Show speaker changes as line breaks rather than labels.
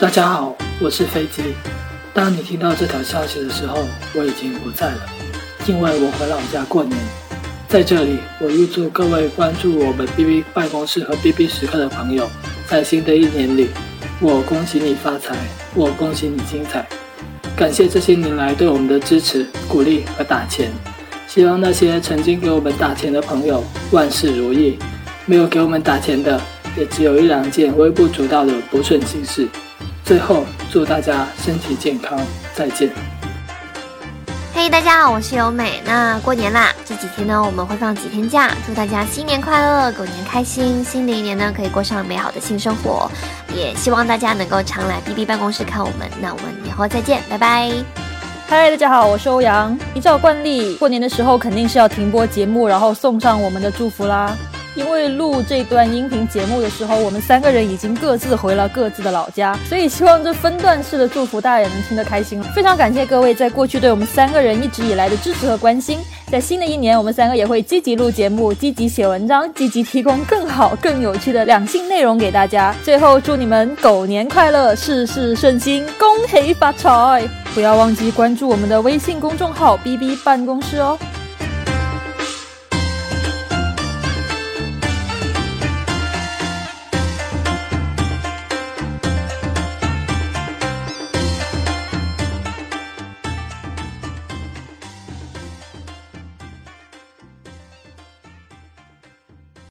大家好，我是飞机。当你听到这条消息的时候，我已经不在了，因为我回老家过年。在这里，我预祝各位关注我们 B B 办公室和 B B 时刻的朋友，在新的一年里，我恭喜你发财，我恭喜你精彩。感谢这些年来对我们的支持、鼓励和打钱。希望那些曾经给我们打钱的朋友万事如意，没有给我们打钱的，也只有一两件微不足道的不顺心事。最后，祝大家身体健康，再见。
嘿，大家好，我是由美。那过年啦，这几天呢，我们会放几天假，祝大家新年快乐，狗年开心，新的一年呢，可以过上美好的新生活。也希望大家能够常来 B B 办公室看我们。那我们以后再见，拜拜。
嗨，大家好，我是欧阳。依照惯例，过年的时候肯定是要停播节目，然后送上我们的祝福啦。因为录这段音频节目的时候，我们三个人已经各自回了各自的老家，所以希望这分段式的祝福大家也能听得开心。非常感谢各位在过去对我们三个人一直以来的支持和关心。在新的一年，我们三个也会积极录节目，积极写文章，积极提供更好、更有趣的两性内容给大家。最后，祝你们狗年快乐，事事顺心，恭喜发财！不要忘记关注我们的微信公众号 “B B 办公室”哦。